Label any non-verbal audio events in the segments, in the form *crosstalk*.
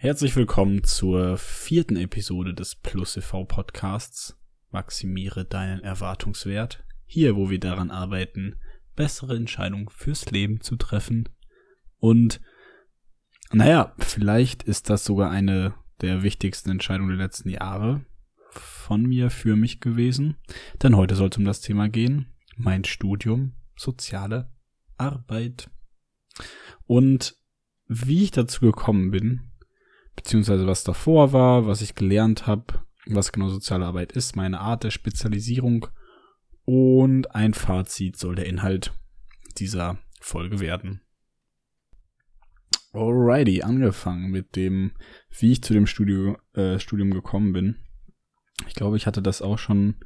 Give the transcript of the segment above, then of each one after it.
Herzlich willkommen zur vierten Episode des Plus TV Podcasts. Maximiere deinen Erwartungswert. Hier, wo wir daran arbeiten, bessere Entscheidungen fürs Leben zu treffen. Und naja, vielleicht ist das sogar eine der wichtigsten Entscheidungen der letzten Jahre von mir für mich gewesen. Denn heute soll es um das Thema gehen. Mein Studium, soziale Arbeit. Und wie ich dazu gekommen bin, beziehungsweise was davor war, was ich gelernt habe, was genau soziale Arbeit ist, meine Art der Spezialisierung und ein Fazit soll der Inhalt dieser Folge werden. Alrighty, angefangen mit dem, wie ich zu dem Studio, äh, Studium gekommen bin. Ich glaube, ich hatte das auch schon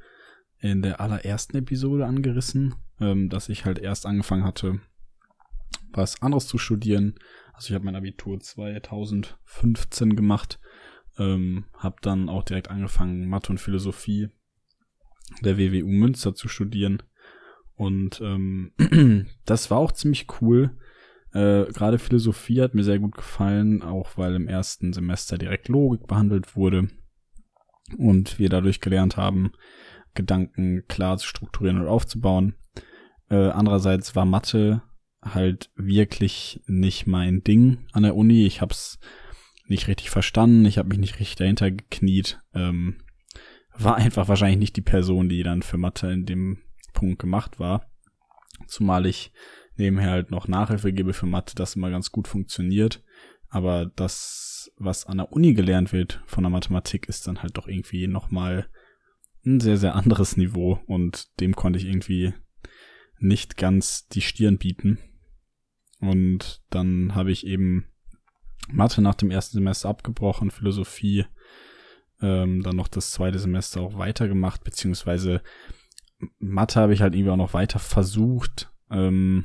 in der allerersten Episode angerissen, ähm, dass ich halt erst angefangen hatte, was anderes zu studieren, also ich habe mein Abitur 2015 gemacht, ähm, habe dann auch direkt angefangen, Mathe und Philosophie der WWU Münster zu studieren. Und ähm, *clears throat* das war auch ziemlich cool. Äh, Gerade Philosophie hat mir sehr gut gefallen, auch weil im ersten Semester direkt Logik behandelt wurde und wir dadurch gelernt haben, Gedanken klar zu strukturieren und aufzubauen. Äh, andererseits war Mathe halt wirklich nicht mein Ding an der Uni. Ich hab's nicht richtig verstanden, ich habe mich nicht richtig dahinter gekniet. Ähm, war einfach wahrscheinlich nicht die Person, die dann für Mathe in dem Punkt gemacht war. Zumal ich nebenher halt noch Nachhilfe gebe für Mathe, das immer ganz gut funktioniert. Aber das, was an der Uni gelernt wird von der Mathematik, ist dann halt doch irgendwie nochmal ein sehr, sehr anderes Niveau und dem konnte ich irgendwie nicht ganz die Stirn bieten. Und dann habe ich eben Mathe nach dem ersten Semester abgebrochen, Philosophie, ähm, dann noch das zweite Semester auch weitergemacht, beziehungsweise Mathe habe ich halt irgendwie auch noch weiter versucht, ähm,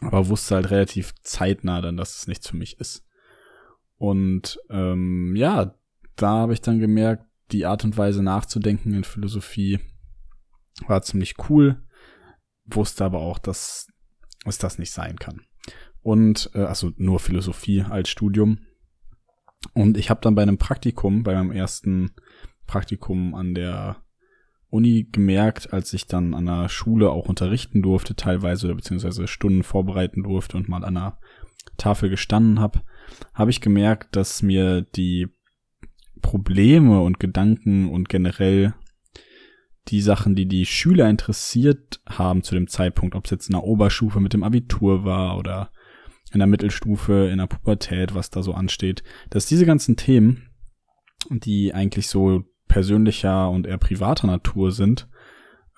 aber wusste halt relativ zeitnah dann, dass es nichts für mich ist. Und ähm, ja, da habe ich dann gemerkt, die Art und Weise nachzudenken in Philosophie war ziemlich cool, wusste aber auch, dass es das nicht sein kann. Und äh, also nur Philosophie als Studium. Und ich habe dann bei einem Praktikum, bei meinem ersten Praktikum an der Uni gemerkt, als ich dann an der Schule auch unterrichten durfte, teilweise oder beziehungsweise Stunden vorbereiten durfte und mal an der Tafel gestanden habe, habe ich gemerkt, dass mir die Probleme und Gedanken und generell die Sachen, die die Schüler interessiert haben zu dem Zeitpunkt, ob es jetzt in der Oberstufe mit dem Abitur war oder in der Mittelstufe, in der Pubertät, was da so ansteht, dass diese ganzen Themen, die eigentlich so persönlicher und eher privater Natur sind,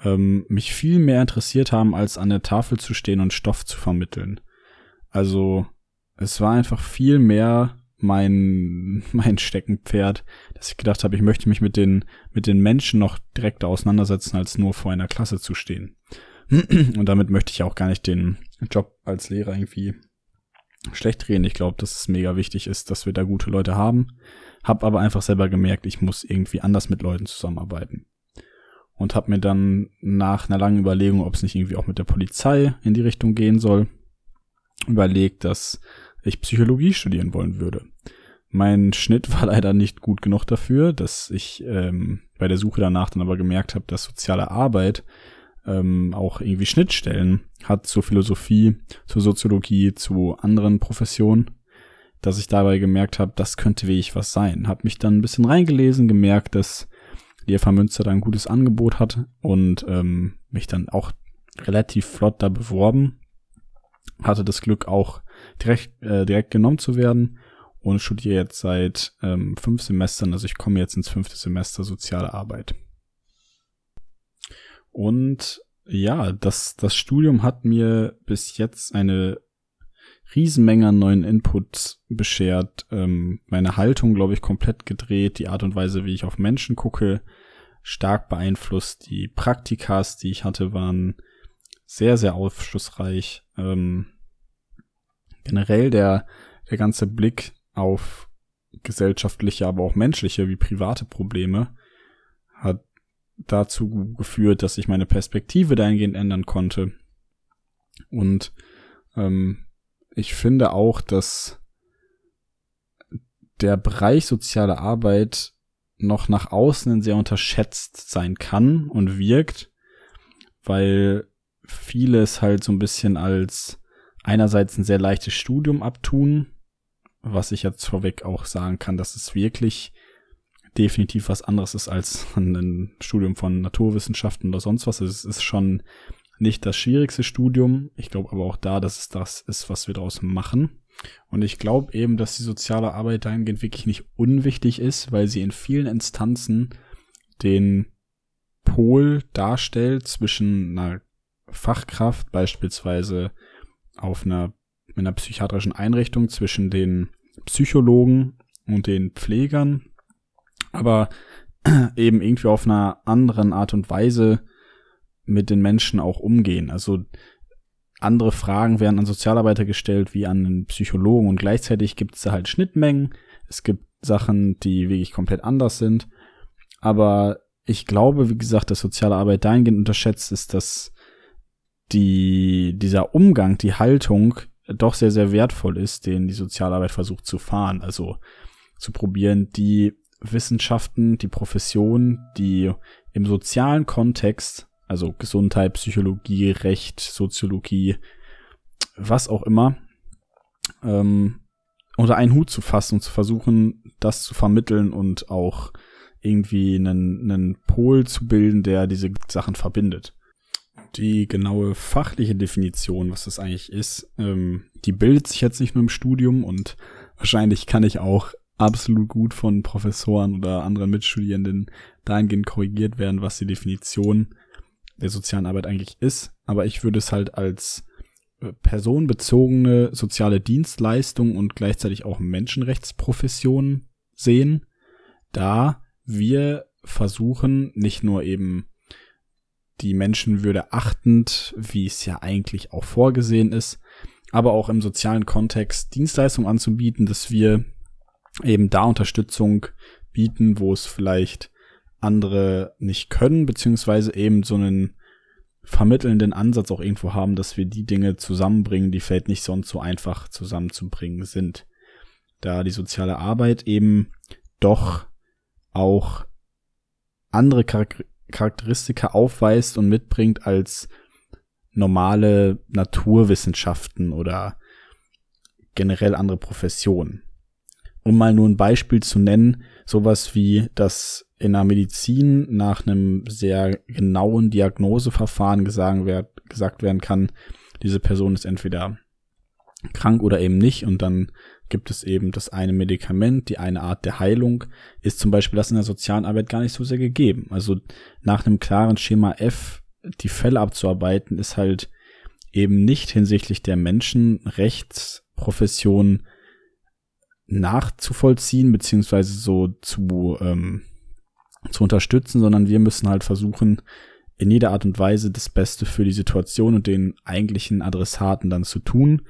ähm, mich viel mehr interessiert haben, als an der Tafel zu stehen und Stoff zu vermitteln. Also es war einfach viel mehr mein, *laughs* mein Steckenpferd, dass ich gedacht habe, ich möchte mich mit den, mit den Menschen noch direkt auseinandersetzen, als nur vor einer Klasse zu stehen. *clears throat* Und damit möchte ich auch gar nicht den Job als Lehrer irgendwie schlecht reden. Ich glaube, dass es mega wichtig ist, dass wir da gute Leute haben. Hab aber einfach selber gemerkt, ich muss irgendwie anders mit Leuten zusammenarbeiten. Und hab mir dann nach einer langen Überlegung, ob es nicht irgendwie auch mit der Polizei in die Richtung gehen soll, überlegt, dass ich Psychologie studieren wollen würde. Mein Schnitt war *laughs* leider nicht gut genug dafür, dass ich ähm, bei der Suche danach dann aber gemerkt habe, dass soziale Arbeit ähm, auch irgendwie Schnittstellen hat zur Philosophie, zur Soziologie, zu anderen Professionen, dass ich dabei gemerkt habe, das könnte wirklich was sein. Hab mich dann ein bisschen reingelesen, gemerkt, dass die FH Münster da ein gutes Angebot hat und ähm, mich dann auch relativ flott da beworben. Hatte das Glück auch direkt, äh, direkt genommen zu werden und studiere jetzt seit ähm, fünf Semestern, also ich komme jetzt ins fünfte Semester soziale Arbeit. Und ja, das, das Studium hat mir bis jetzt eine Riesenmenge an neuen Inputs beschert, ähm, meine Haltung, glaube ich, komplett gedreht, die Art und Weise, wie ich auf Menschen gucke, stark beeinflusst. Die Praktikas, die ich hatte, waren sehr, sehr aufschlussreich. Ähm, generell der, der ganze Blick auf gesellschaftliche, aber auch menschliche wie private Probleme hat dazu geführt, dass ich meine Perspektive dahingehend ändern konnte. Und ähm, ich finde auch, dass der Bereich soziale Arbeit noch nach außen sehr unterschätzt sein kann und wirkt, weil viele es halt so ein bisschen als einerseits ein sehr leichtes Studium abtun, was ich jetzt vorweg auch sagen kann, dass es wirklich definitiv was anderes ist als ein Studium von Naturwissenschaften oder sonst was. Es ist schon nicht das schwierigste Studium. Ich glaube aber auch da, dass es das ist, was wir daraus machen. Und ich glaube eben, dass die soziale Arbeit dahingehend wirklich nicht unwichtig ist, weil sie in vielen Instanzen den Pol darstellt zwischen einer Fachkraft, beispielsweise auf einer, in einer psychiatrischen Einrichtung, zwischen den Psychologen und den Pflegern, aber *clears throat* eben irgendwie auf einer anderen Art und Weise mit den Menschen auch umgehen. Also andere Fragen werden an Sozialarbeiter gestellt wie an einen Psychologen und gleichzeitig gibt es da halt Schnittmengen. Es gibt Sachen, die wirklich komplett anders sind. Aber ich glaube, wie gesagt, dass soziale Arbeit dahingehend unterschätzt ist, dass die, dieser Umgang, die Haltung doch sehr, sehr wertvoll ist, den die Sozialarbeit versucht zu fahren. Also zu probieren, die Wissenschaften, die Profession, die im sozialen Kontext also Gesundheit, Psychologie, Recht, Soziologie, was auch immer, ähm, unter einen Hut zu fassen und zu versuchen, das zu vermitteln und auch irgendwie einen, einen Pol zu bilden, der diese Sachen verbindet. Die genaue fachliche Definition, was das eigentlich ist, ähm, die bildet sich jetzt nicht nur im Studium und wahrscheinlich kann ich auch absolut gut von Professoren oder anderen Mitstudierenden dahingehend korrigiert werden, was die Definition der sozialen Arbeit eigentlich ist, aber ich würde es halt als äh, personenbezogene soziale Dienstleistung und gleichzeitig auch Menschenrechtsprofession sehen, da wir versuchen, nicht nur eben die Menschenwürde achtend, wie es ja eigentlich auch vorgesehen ist, aber auch im sozialen Kontext Dienstleistungen anzubieten, dass wir eben da Unterstützung bieten, wo es vielleicht andere nicht können, beziehungsweise eben so einen vermittelnden Ansatz auch irgendwo haben, dass wir die Dinge zusammenbringen, die vielleicht nicht sonst so einfach zusammenzubringen sind. Da die soziale Arbeit eben doch auch andere Charakteristika aufweist und mitbringt als normale Naturwissenschaften oder generell andere Professionen. Um mal nur ein Beispiel zu nennen, sowas wie, dass in der Medizin nach einem sehr genauen Diagnoseverfahren gesagt, gesagt werden kann, diese Person ist entweder krank oder eben nicht und dann gibt es eben das eine Medikament, die eine Art der Heilung, ist zum Beispiel das in der sozialen Arbeit gar nicht so sehr gegeben. Also nach einem klaren Schema F die Fälle abzuarbeiten, ist halt eben nicht hinsichtlich der Menschenrechtsprofession nachzuvollziehen, beziehungsweise so zu ähm, zu unterstützen, sondern wir müssen halt versuchen, in jeder Art und Weise das Beste für die Situation und den eigentlichen Adressaten dann zu tun,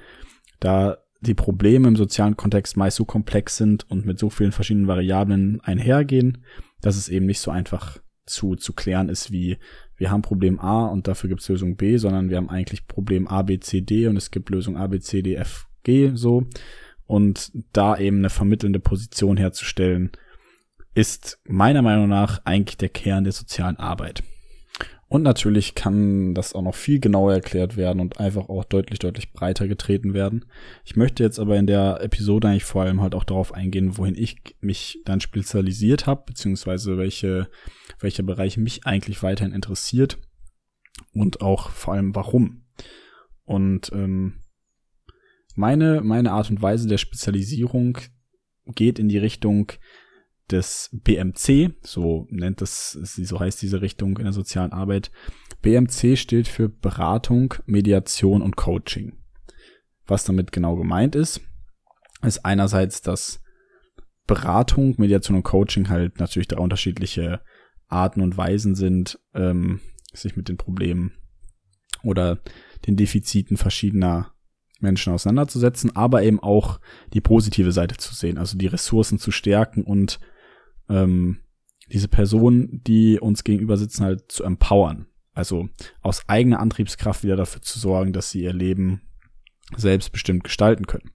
da die Probleme im sozialen Kontext meist so komplex sind und mit so vielen verschiedenen Variablen einhergehen, dass es eben nicht so einfach zu, zu klären ist wie wir haben Problem A und dafür gibt es Lösung B, sondern wir haben eigentlich Problem A, B, C, D und es gibt Lösung A, B, C, D, F, G so. Und da eben eine vermittelnde Position herzustellen, ist meiner Meinung nach eigentlich der Kern der sozialen Arbeit. Und natürlich kann das auch noch viel genauer erklärt werden und einfach auch deutlich, deutlich breiter getreten werden. Ich möchte jetzt aber in der Episode eigentlich vor allem halt auch darauf eingehen, wohin ich mich dann spezialisiert habe, beziehungsweise welche, welcher Bereich mich eigentlich weiterhin interessiert und auch vor allem warum. Und ähm, meine, meine Art und Weise der Spezialisierung geht in die Richtung, des BMC, so nennt es, so heißt diese Richtung in der sozialen Arbeit. BMC steht für Beratung, Mediation und Coaching. Was damit genau gemeint ist, ist einerseits, dass Beratung, Mediation und Coaching halt natürlich da unterschiedliche Arten und Weisen sind, ähm, sich mit den Problemen oder den Defiziten verschiedener Menschen auseinanderzusetzen, aber eben auch die positive Seite zu sehen, also die Ressourcen zu stärken und ähm, diese Personen, die uns gegenüber sitzen, halt zu empowern. Also aus eigener Antriebskraft wieder dafür zu sorgen, dass sie ihr Leben selbstbestimmt gestalten können.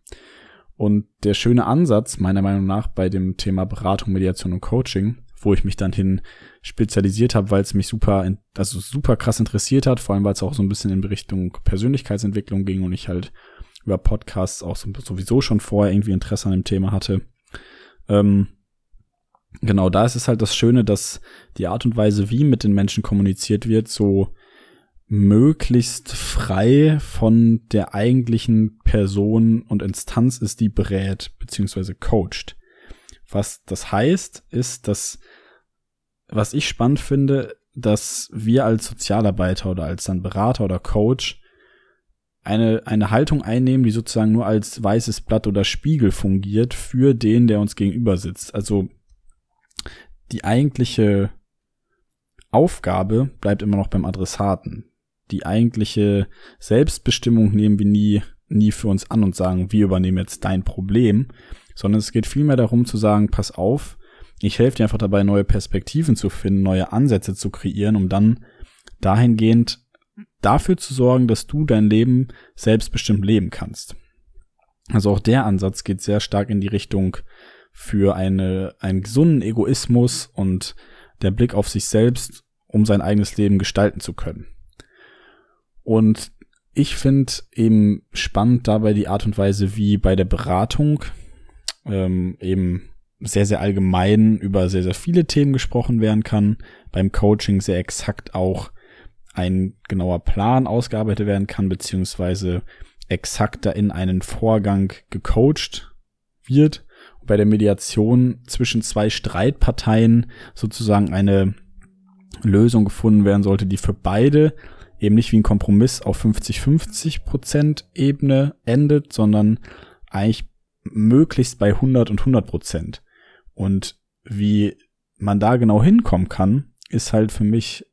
Und der schöne Ansatz, meiner Meinung nach, bei dem Thema Beratung, Mediation und Coaching, wo ich mich dann hin spezialisiert habe, weil es mich super, also super krass interessiert hat, vor allem weil es auch so ein bisschen in Richtung Persönlichkeitsentwicklung ging und ich halt über Podcasts auch sowieso schon vorher irgendwie Interesse an dem Thema hatte. Ähm, genau, da ist es halt das Schöne, dass die Art und Weise, wie mit den Menschen kommuniziert wird, so möglichst frei von der eigentlichen Person und Instanz ist, die berät bzw. coacht. Was das heißt, ist, dass, was ich spannend finde, dass wir als Sozialarbeiter oder als dann Berater oder Coach eine, eine Haltung einnehmen, die sozusagen nur als weißes Blatt oder Spiegel fungiert für den, der uns gegenüber sitzt. Also die eigentliche Aufgabe bleibt immer noch beim Adressaten. Die eigentliche Selbstbestimmung nehmen wir nie, nie für uns an und sagen, wir übernehmen jetzt dein Problem, sondern es geht vielmehr darum zu sagen, pass auf, ich helfe dir einfach dabei, neue Perspektiven zu finden, neue Ansätze zu kreieren, um dann dahingehend dafür zu sorgen, dass du dein Leben selbstbestimmt leben kannst. Also auch der Ansatz geht sehr stark in die Richtung für eine, einen gesunden Egoismus und der Blick auf sich selbst, um sein eigenes Leben gestalten zu können. Und ich finde eben spannend dabei die Art und Weise, wie bei der Beratung ähm, eben sehr, sehr allgemein über sehr, sehr viele Themen gesprochen werden kann, beim Coaching sehr exakt auch ein genauer Plan ausgearbeitet werden kann, beziehungsweise exakter in einen Vorgang gecoacht wird. Bei der Mediation zwischen zwei Streitparteien sozusagen eine Lösung gefunden werden sollte, die für beide eben nicht wie ein Kompromiss auf 50-50 Prozent Ebene endet, sondern eigentlich möglichst bei 100 und 100 Prozent. Und wie man da genau hinkommen kann, ist halt für mich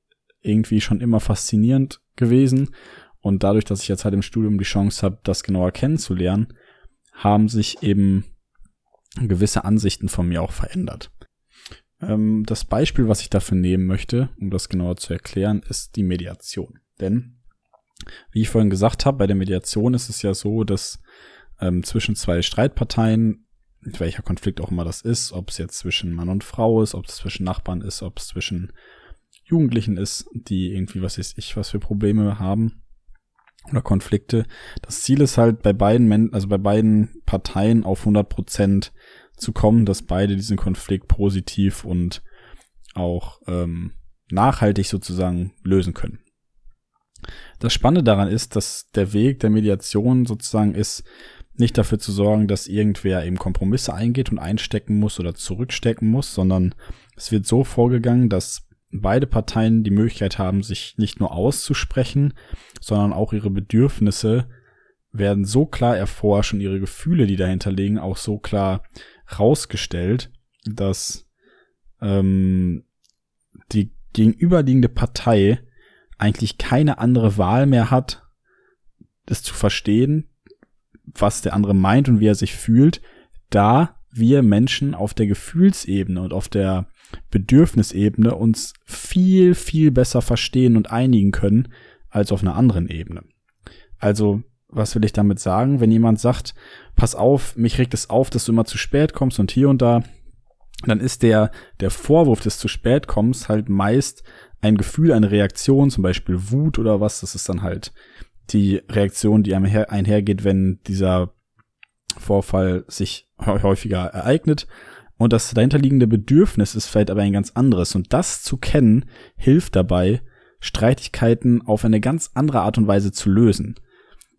irgendwie schon immer faszinierend gewesen. Und dadurch, dass ich jetzt halt im Studium die Chance habe, das genauer kennenzulernen, haben sich eben gewisse Ansichten von mir auch verändert. Ähm, das Beispiel, was ich dafür nehmen möchte, um das genauer zu erklären, ist die Mediation. Denn, wie ich vorhin gesagt habe, bei der Mediation ist es ja so, dass ähm, zwischen zwei Streitparteien, welcher Konflikt auch immer das ist, ob es jetzt zwischen Mann und Frau ist, ob es zwischen Nachbarn ist, ob es zwischen Jugendlichen ist, die irgendwie, was weiß ich, was für Probleme haben oder Konflikte. Das Ziel ist halt bei beiden, Men also bei beiden Parteien auf 100 Prozent zu kommen, dass beide diesen Konflikt positiv und auch ähm, nachhaltig sozusagen lösen können. Das Spannende daran ist, dass der Weg der Mediation sozusagen ist, nicht dafür zu sorgen, dass irgendwer eben Kompromisse eingeht und einstecken muss oder zurückstecken muss, sondern es wird so vorgegangen, dass beide Parteien die Möglichkeit haben, sich nicht nur auszusprechen, sondern auch ihre Bedürfnisse werden so klar erforscht und ihre Gefühle, die dahinter liegen, auch so klar rausgestellt, dass ähm, die gegenüberliegende Partei eigentlich keine andere Wahl mehr hat, das zu verstehen, was der andere meint und wie er sich fühlt, da wir Menschen auf der Gefühlsebene und auf der Bedürfnisebene uns viel, viel besser verstehen und einigen können als auf einer anderen Ebene. Also, was will ich damit sagen? Wenn jemand sagt, pass auf, mich regt es auf, dass du immer zu spät kommst und hier und da, dann ist der, der Vorwurf des zu spät kommens halt meist ein Gefühl, eine Reaktion, zum Beispiel Wut oder was, das ist dann halt die Reaktion, die einher, einhergeht, wenn dieser Vorfall sich häufiger ereignet. Und das dahinterliegende Bedürfnis ist vielleicht aber ein ganz anderes. Und das zu kennen, hilft dabei, Streitigkeiten auf eine ganz andere Art und Weise zu lösen.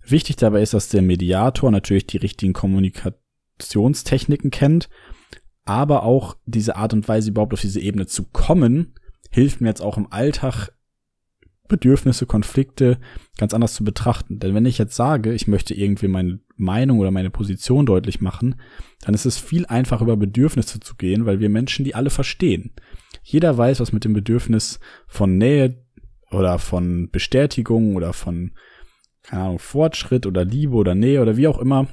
Wichtig dabei ist, dass der Mediator natürlich die richtigen Kommunikationstechniken kennt, aber auch diese Art und Weise überhaupt auf diese Ebene zu kommen, hilft mir jetzt auch im Alltag Bedürfnisse, Konflikte ganz anders zu betrachten. Denn wenn ich jetzt sage, ich möchte irgendwie meine Meinung oder meine Position deutlich machen, dann ist es viel einfacher über Bedürfnisse zu gehen, weil wir Menschen die alle verstehen. Jeder weiß, was mit dem Bedürfnis von Nähe oder von Bestätigung oder von, keine Ahnung, Fortschritt oder Liebe oder Nähe oder wie auch immer,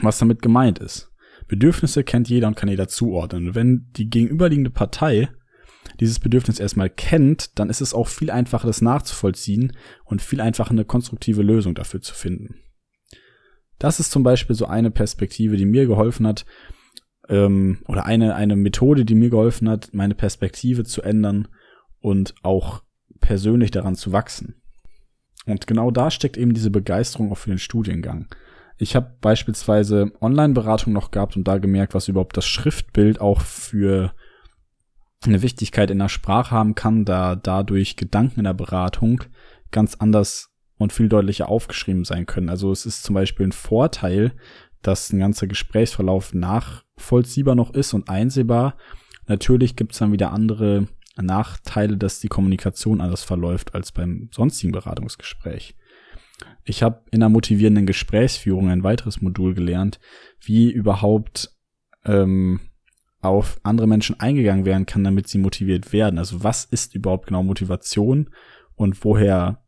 was damit gemeint ist. Bedürfnisse kennt jeder und kann jeder zuordnen. Und wenn die gegenüberliegende Partei dieses Bedürfnis erstmal kennt, dann ist es auch viel einfacher, das nachzuvollziehen und viel einfacher eine konstruktive Lösung dafür zu finden. Das ist zum Beispiel so eine Perspektive, die mir geholfen hat, ähm, oder eine, eine Methode, die mir geholfen hat, meine Perspektive zu ändern und auch persönlich daran zu wachsen. Und genau da steckt eben diese Begeisterung auch für den Studiengang. Ich habe beispielsweise Online-Beratung noch gehabt und da gemerkt, was überhaupt das Schriftbild auch für eine Wichtigkeit in der Sprache haben kann, da dadurch Gedanken in der Beratung ganz anders und viel deutlicher aufgeschrieben sein können. Also es ist zum Beispiel ein Vorteil, dass ein ganzer Gesprächsverlauf nachvollziehbar noch ist und einsehbar. Natürlich gibt es dann wieder andere Nachteile, dass die Kommunikation anders verläuft als beim sonstigen Beratungsgespräch. Ich habe in der motivierenden Gesprächsführung ein weiteres Modul gelernt, wie überhaupt ähm, auf andere Menschen eingegangen werden kann, damit sie motiviert werden. Also was ist überhaupt genau Motivation und woher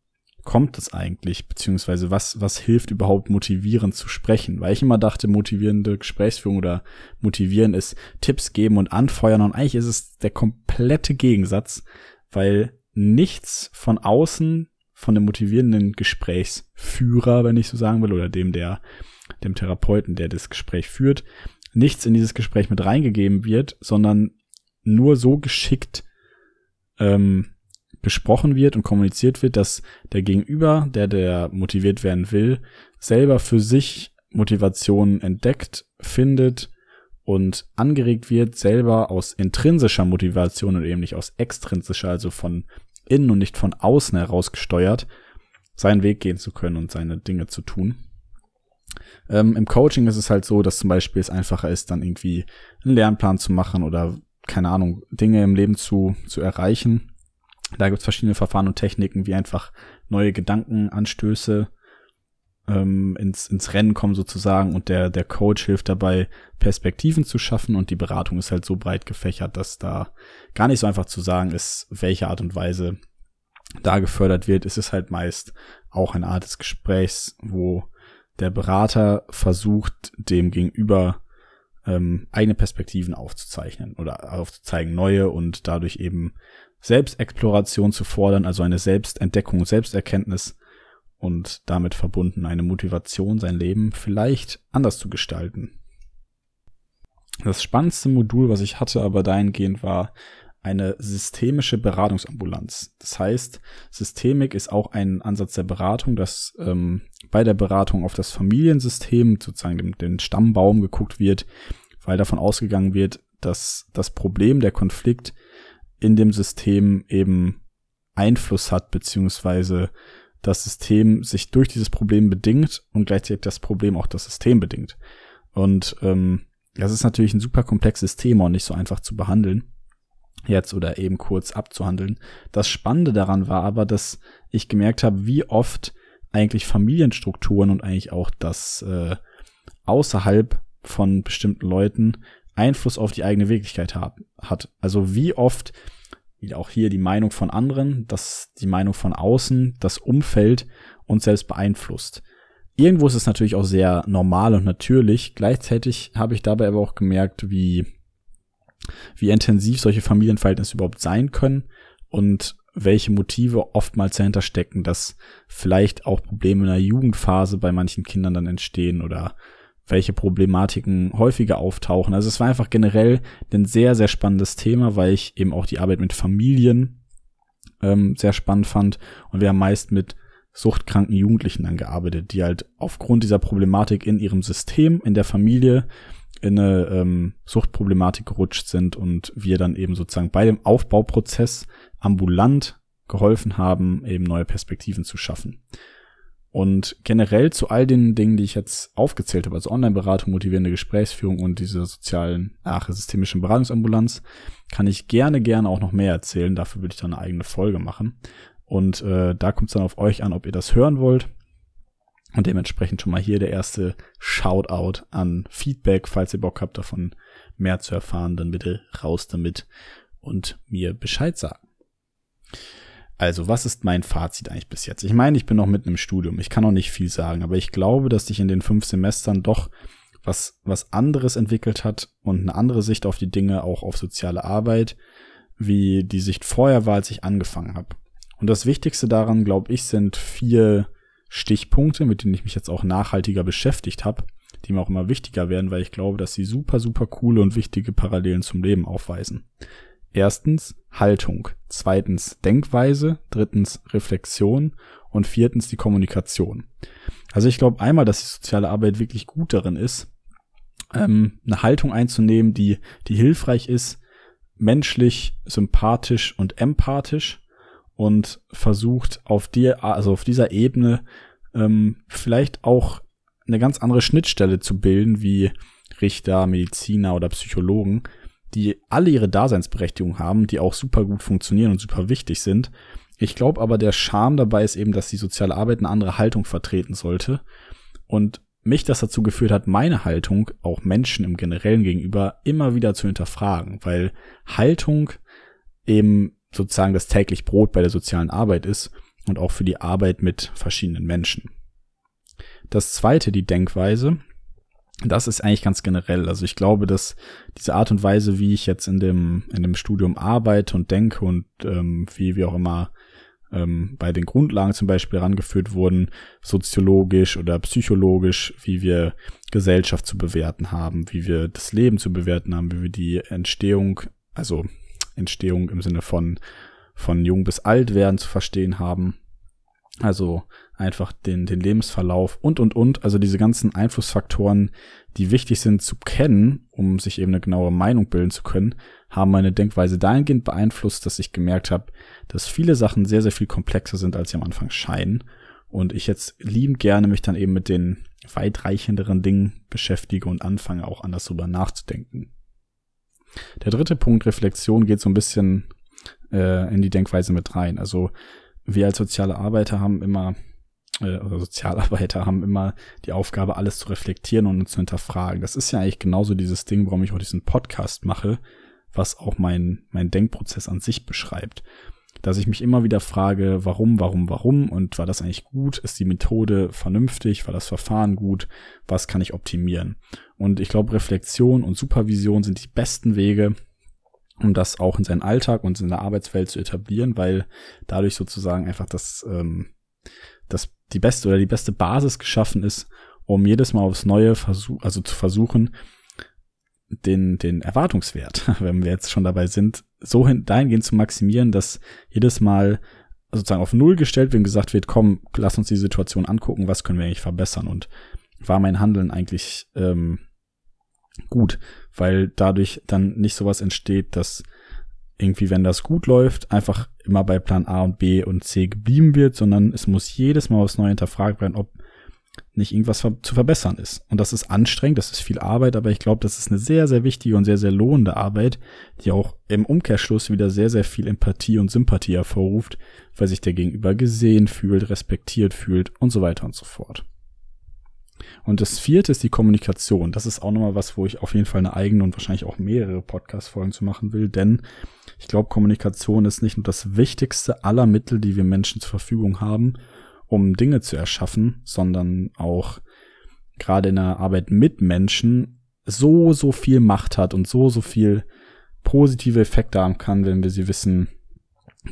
kommt es eigentlich, beziehungsweise was, was hilft überhaupt motivierend zu sprechen? Weil ich immer dachte, motivierende Gesprächsführung oder motivieren ist Tipps geben und anfeuern und eigentlich ist es der komplette Gegensatz, weil nichts von außen von dem motivierenden Gesprächsführer, wenn ich so sagen will, oder dem der, dem Therapeuten, der das Gespräch führt, nichts in dieses Gespräch mit reingegeben wird, sondern nur so geschickt ähm, gesprochen wird und kommuniziert wird, dass der Gegenüber, der der motiviert werden will, selber für sich Motivation entdeckt, findet und angeregt wird, selber aus intrinsischer Motivation und eben nicht aus extrinsischer, also von innen und nicht von außen heraus gesteuert, seinen Weg gehen zu können und seine Dinge zu tun. Ähm, Im Coaching ist es halt so, dass zum Beispiel es einfacher ist, dann irgendwie einen Lernplan zu machen oder keine Ahnung, Dinge im Leben zu, zu erreichen, da gibt es verschiedene Verfahren und Techniken, wie einfach neue Gedankenanstöße ähm, ins, ins Rennen kommen sozusagen und der, der Coach hilft dabei, Perspektiven zu schaffen und die Beratung ist halt so breit gefächert, dass da gar nicht so einfach zu sagen ist, welche Art und Weise da gefördert wird. Es ist halt meist auch eine Art des Gesprächs, wo der Berater versucht, dem Gegenüber ähm, eigene Perspektiven aufzuzeichnen oder aufzuzeigen, neue und dadurch eben Selbstexploration zu fordern, also eine Selbstentdeckung, Selbsterkenntnis und damit verbunden eine Motivation, sein Leben vielleicht anders zu gestalten. Das spannendste Modul, was ich hatte, aber dahingehend war eine systemische Beratungsambulanz. Das heißt, Systemik ist auch ein Ansatz der Beratung, dass ähm, bei der Beratung auf das Familiensystem, sozusagen den, den Stammbaum geguckt wird, weil davon ausgegangen wird, dass das Problem, der Konflikt in dem System eben Einfluss hat, beziehungsweise das System sich durch dieses Problem bedingt und gleichzeitig das Problem auch das System bedingt. Und ähm, das ist natürlich ein super komplexes Thema und nicht so einfach zu behandeln jetzt oder eben kurz abzuhandeln. Das Spannende daran war aber, dass ich gemerkt habe, wie oft eigentlich Familienstrukturen und eigentlich auch das äh, außerhalb von bestimmten Leuten Einfluss auf die eigene Wirklichkeit hat. Also wie oft wie auch hier die Meinung von anderen, dass die Meinung von außen, das Umfeld uns selbst beeinflusst. Irgendwo ist es natürlich auch sehr normal und natürlich. Gleichzeitig habe ich dabei aber auch gemerkt, wie, wie intensiv solche Familienverhältnisse überhaupt sein können und welche Motive oftmals dahinter stecken, dass vielleicht auch Probleme in der Jugendphase bei manchen Kindern dann entstehen oder welche Problematiken häufiger auftauchen. Also es war einfach generell ein sehr, sehr spannendes Thema, weil ich eben auch die Arbeit mit Familien ähm, sehr spannend fand. Und wir haben meist mit suchtkranken Jugendlichen dann gearbeitet, die halt aufgrund dieser Problematik in ihrem System, in der Familie, in eine ähm, Suchtproblematik gerutscht sind und wir dann eben sozusagen bei dem Aufbauprozess ambulant geholfen haben, eben neue Perspektiven zu schaffen. Und generell zu all den Dingen, die ich jetzt aufgezählt habe, also Online-Beratung, motivierende Gesprächsführung und diese sozialen, ach, systemischen Beratungsambulanz, kann ich gerne, gerne auch noch mehr erzählen. Dafür würde ich dann eine eigene Folge machen. Und äh, da kommt es dann auf euch an, ob ihr das hören wollt. Und dementsprechend schon mal hier der erste Shoutout an Feedback. Falls ihr Bock habt, davon mehr zu erfahren, dann bitte raus damit und mir Bescheid sagen. Also, was ist mein Fazit eigentlich bis jetzt? Ich meine, ich bin noch mitten im Studium. Ich kann noch nicht viel sagen, aber ich glaube, dass sich in den fünf Semestern doch was, was anderes entwickelt hat und eine andere Sicht auf die Dinge, auch auf soziale Arbeit, wie die Sicht vorher war, als ich angefangen habe. Und das Wichtigste daran, glaube ich, sind vier Stichpunkte, mit denen ich mich jetzt auch nachhaltiger beschäftigt habe, die mir auch immer wichtiger werden, weil ich glaube, dass sie super, super coole und wichtige Parallelen zum Leben aufweisen. Erstens Haltung, zweitens Denkweise, drittens Reflexion und viertens die Kommunikation. Also ich glaube einmal, dass die soziale Arbeit wirklich gut darin ist, ähm, eine Haltung einzunehmen, die, die hilfreich ist, menschlich, sympathisch und empathisch und versucht auf dir, also auf dieser Ebene ähm, vielleicht auch eine ganz andere Schnittstelle zu bilden, wie Richter, Mediziner oder Psychologen, die alle ihre Daseinsberechtigung haben, die auch super gut funktionieren und super wichtig sind. Ich glaube aber, der Charme dabei ist eben, dass die soziale Arbeit eine andere Haltung vertreten sollte. Und mich das dazu geführt hat, meine Haltung auch Menschen im Generellen gegenüber immer wieder zu hinterfragen, weil Haltung eben sozusagen das täglich Brot bei der sozialen Arbeit ist und auch für die Arbeit mit verschiedenen Menschen. Das zweite, die Denkweise, das ist eigentlich ganz generell. Also ich glaube, dass diese Art und Weise, wie ich jetzt in dem, in dem Studium arbeite und denke und ähm, wie wir auch immer ähm, bei den Grundlagen zum Beispiel herangeführt wurden, soziologisch oder psychologisch, wie wir Gesellschaft zu bewerten haben, wie wir das Leben zu bewerten haben, wie wir die Entstehung, also Entstehung im Sinne von von jung bis alt werden zu verstehen haben. Also einfach den, den Lebensverlauf und, und, und. Also diese ganzen Einflussfaktoren, die wichtig sind zu kennen, um sich eben eine genauere Meinung bilden zu können, haben meine Denkweise dahingehend beeinflusst, dass ich gemerkt habe, dass viele Sachen sehr, sehr viel komplexer sind, als sie am Anfang scheinen. Und ich jetzt liebend gerne mich dann eben mit den weitreichenderen Dingen beschäftige und anfange auch anders drüber nachzudenken. Der dritte Punkt, Reflexion, geht so ein bisschen äh, in die Denkweise mit rein. Also wir als soziale Arbeiter haben immer äh, oder Sozialarbeiter haben immer die Aufgabe, alles zu reflektieren und zu hinterfragen. Das ist ja eigentlich genauso dieses Ding, warum ich auch diesen Podcast mache, was auch mein, mein Denkprozess an sich beschreibt. Dass ich mich immer wieder frage, warum, warum, warum und war das eigentlich gut? Ist die Methode vernünftig? War das Verfahren gut? Was kann ich optimieren? Und ich glaube, Reflexion und Supervision sind die besten Wege, um das auch in seinen Alltag und in der Arbeitswelt zu etablieren, weil dadurch sozusagen einfach das, ähm, das die beste oder die beste Basis geschaffen ist, um jedes Mal aufs Neue versuch, also zu versuchen, den, den Erwartungswert, *laughs* wenn wir jetzt schon dabei sind, so hin, dahingehend zu maximieren, dass jedes Mal sozusagen auf Null gestellt wird und gesagt wird, komm, lass uns die Situation angucken, was können wir eigentlich verbessern? Und war mein Handeln eigentlich ähm, gut, weil dadurch dann nicht sowas entsteht, dass irgendwie, wenn das gut läuft, einfach immer bei Plan A und B und C geblieben wird, sondern es muss jedes Mal aufs Neue hinterfragt werden, ob nicht irgendwas zu verbessern ist. Und das ist anstrengend, das ist viel Arbeit, aber ich glaube, das ist eine sehr, sehr wichtige und sehr, sehr lohnende Arbeit, die auch im Umkehrschluss wieder sehr, sehr viel Empathie und Sympathie hervorruft, weil sich der Gegenüber gesehen fühlt, respektiert fühlt und so weiter und so fort. Und das vierte ist die Kommunikation. Das ist auch nochmal was, wo ich auf jeden Fall eine eigene und wahrscheinlich auch mehrere Podcast-Folgen zu machen will, denn ich glaube, Kommunikation ist nicht nur das wichtigste aller Mittel, die wir Menschen zur Verfügung haben, um Dinge zu erschaffen, sondern auch gerade in der Arbeit mit Menschen so, so viel Macht hat und so, so viel positive Effekte haben kann, wenn wir sie wissen,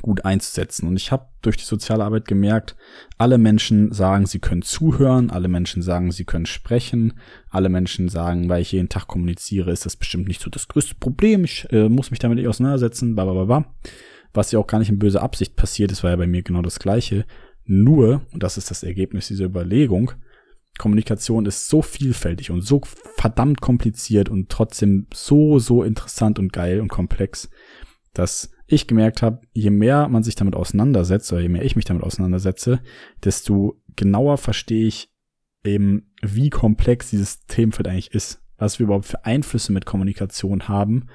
gut einzusetzen. Und ich habe durch die soziale Arbeit gemerkt, alle Menschen sagen, sie können zuhören, alle Menschen sagen, sie können sprechen, alle Menschen sagen, weil ich jeden Tag kommuniziere, ist das bestimmt nicht so das größte Problem, ich äh, muss mich damit nicht auseinandersetzen, bla bla bla. Was ja auch gar nicht in böser Absicht passiert ist, war ja bei mir genau das gleiche. Nur, und das ist das Ergebnis dieser Überlegung, Kommunikation ist so vielfältig und so verdammt kompliziert und trotzdem so, so interessant und geil und komplex, dass ich gemerkt habe, je mehr man sich damit auseinandersetzt, oder je mehr ich mich damit auseinandersetze, desto genauer verstehe ich eben, wie komplex dieses Themenfeld eigentlich ist, was wir überhaupt für Einflüsse mit Kommunikation haben,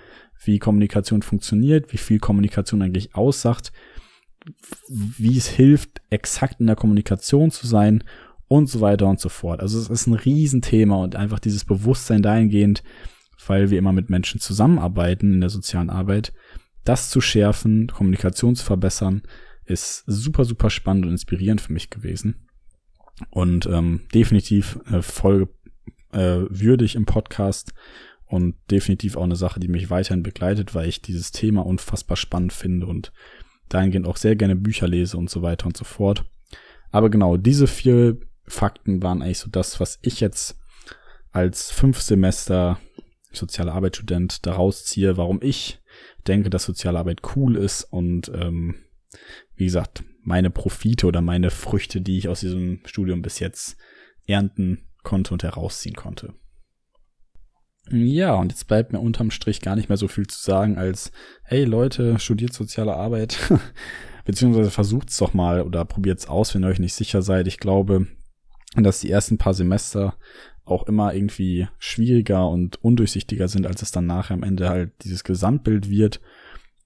wie Kommunikation funktioniert, wie viel Kommunikation eigentlich aussagt, wie es hilft, exakt in der Kommunikation zu sein und so weiter und so fort. Also es ist ein Riesenthema und einfach dieses Bewusstsein dahingehend, weil wir immer mit Menschen zusammenarbeiten in der sozialen Arbeit, das zu schärfen, Kommunikation zu verbessern, ist super, super spannend und inspirierend für mich gewesen. Und ähm, definitiv eine Folge äh, würdig im Podcast und definitiv auch eine Sache, die mich weiterhin begleitet, weil ich dieses Thema unfassbar spannend finde und dahingehend auch sehr gerne Bücher lese und so weiter und so fort. Aber genau, diese vier Fakten waren eigentlich so das, was ich jetzt als fünf Semester soziale Arbeitsstudent daraus ziehe, warum ich denke, dass soziale Arbeit cool ist und ähm, wie gesagt, meine Profite oder meine Früchte, die ich aus diesem Studium bis jetzt ernten konnte und herausziehen konnte. Ja, und jetzt bleibt mir unterm Strich gar nicht mehr so viel zu sagen als, hey Leute, studiert soziale Arbeit, *laughs* beziehungsweise versucht's doch mal oder probiert's aus, wenn ihr euch nicht sicher seid. Ich glaube, dass die ersten paar Semester auch immer irgendwie schwieriger und undurchsichtiger sind, als es dann nachher am Ende halt dieses Gesamtbild wird.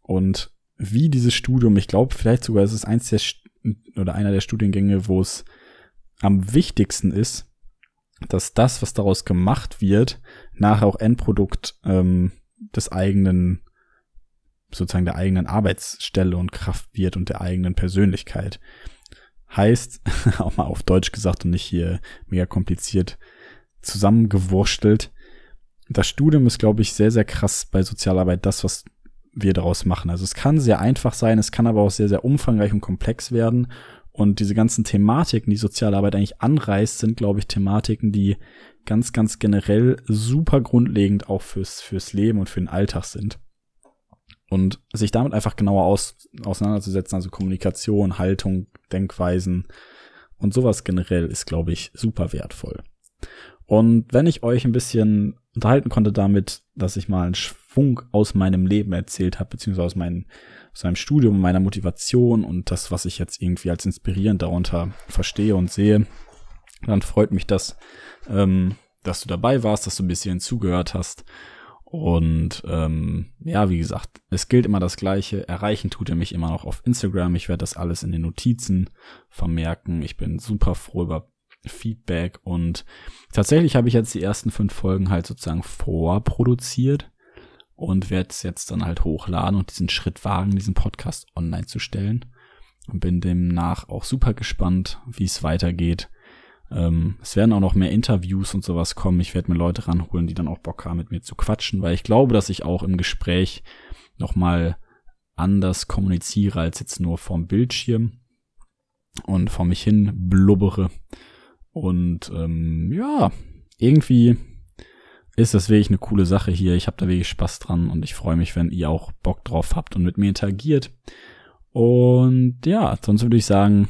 Und wie dieses Studium, ich glaube, vielleicht sogar ist es eins der oder einer der Studiengänge, wo es am wichtigsten ist, dass das, was daraus gemacht wird, nachher auch Endprodukt ähm, des eigenen, sozusagen der eigenen Arbeitsstelle und Kraft wird und der eigenen Persönlichkeit. Heißt, *laughs* auch mal auf Deutsch gesagt und nicht hier mega kompliziert zusammengewurstelt. Das Studium ist, glaube ich, sehr, sehr krass bei Sozialarbeit das, was wir daraus machen. Also es kann sehr einfach sein, es kann aber auch sehr, sehr umfangreich und komplex werden. Und diese ganzen Thematiken, die Sozialarbeit eigentlich anreißt, sind, glaube ich, Thematiken, die ganz, ganz generell super grundlegend auch fürs, fürs Leben und für den Alltag sind. Und sich damit einfach genauer aus, auseinanderzusetzen, also Kommunikation, Haltung, Denkweisen und sowas generell ist, glaube ich, super wertvoll. Und wenn ich euch ein bisschen unterhalten konnte damit, dass ich mal einen Schwung aus meinem Leben erzählt habe, beziehungsweise aus, meinem, aus meinem Studium, meiner Motivation und das, was ich jetzt irgendwie als inspirierend darunter verstehe und sehe, dann freut mich das, ähm, dass du dabei warst, dass du ein bisschen zugehört hast. Und ähm, ja, wie gesagt, es gilt immer das Gleiche. Erreichen tut er mich immer noch auf Instagram. Ich werde das alles in den Notizen vermerken. Ich bin super froh über Feedback und tatsächlich habe ich jetzt die ersten fünf Folgen halt sozusagen vorproduziert und werde es jetzt dann halt hochladen und diesen Schritt wagen, diesen Podcast online zu stellen. Und bin demnach auch super gespannt, wie es weitergeht. Ähm, es werden auch noch mehr Interviews und sowas kommen. Ich werde mir Leute ranholen, die dann auch Bock haben, mit mir zu quatschen, weil ich glaube, dass ich auch im Gespräch nochmal anders kommuniziere als jetzt nur vorm Bildschirm und vor mich hin blubbere. Und ähm, ja, irgendwie ist das wirklich eine coole Sache hier. Ich habe da wirklich Spaß dran und ich freue mich, wenn ihr auch Bock drauf habt und mit mir interagiert. Und ja, sonst würde ich sagen,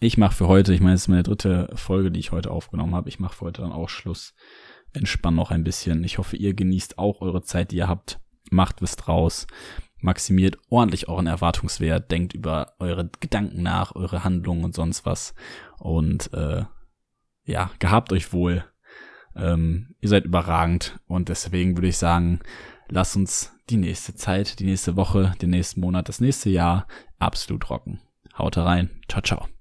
ich mache für heute, ich meine, es ist meine dritte Folge, die ich heute aufgenommen habe. Ich mache für heute dann auch Schluss. Entspann noch ein bisschen. Ich hoffe, ihr genießt auch eure Zeit, die ihr habt. Macht was draus. Maximiert ordentlich euren Erwartungswert. Denkt über eure Gedanken nach, eure Handlungen und sonst was. Und äh, ja, gehabt euch wohl. Ähm, ihr seid überragend und deswegen würde ich sagen, lasst uns die nächste Zeit, die nächste Woche, den nächsten Monat, das nächste Jahr absolut rocken. Haut rein. Ciao, ciao.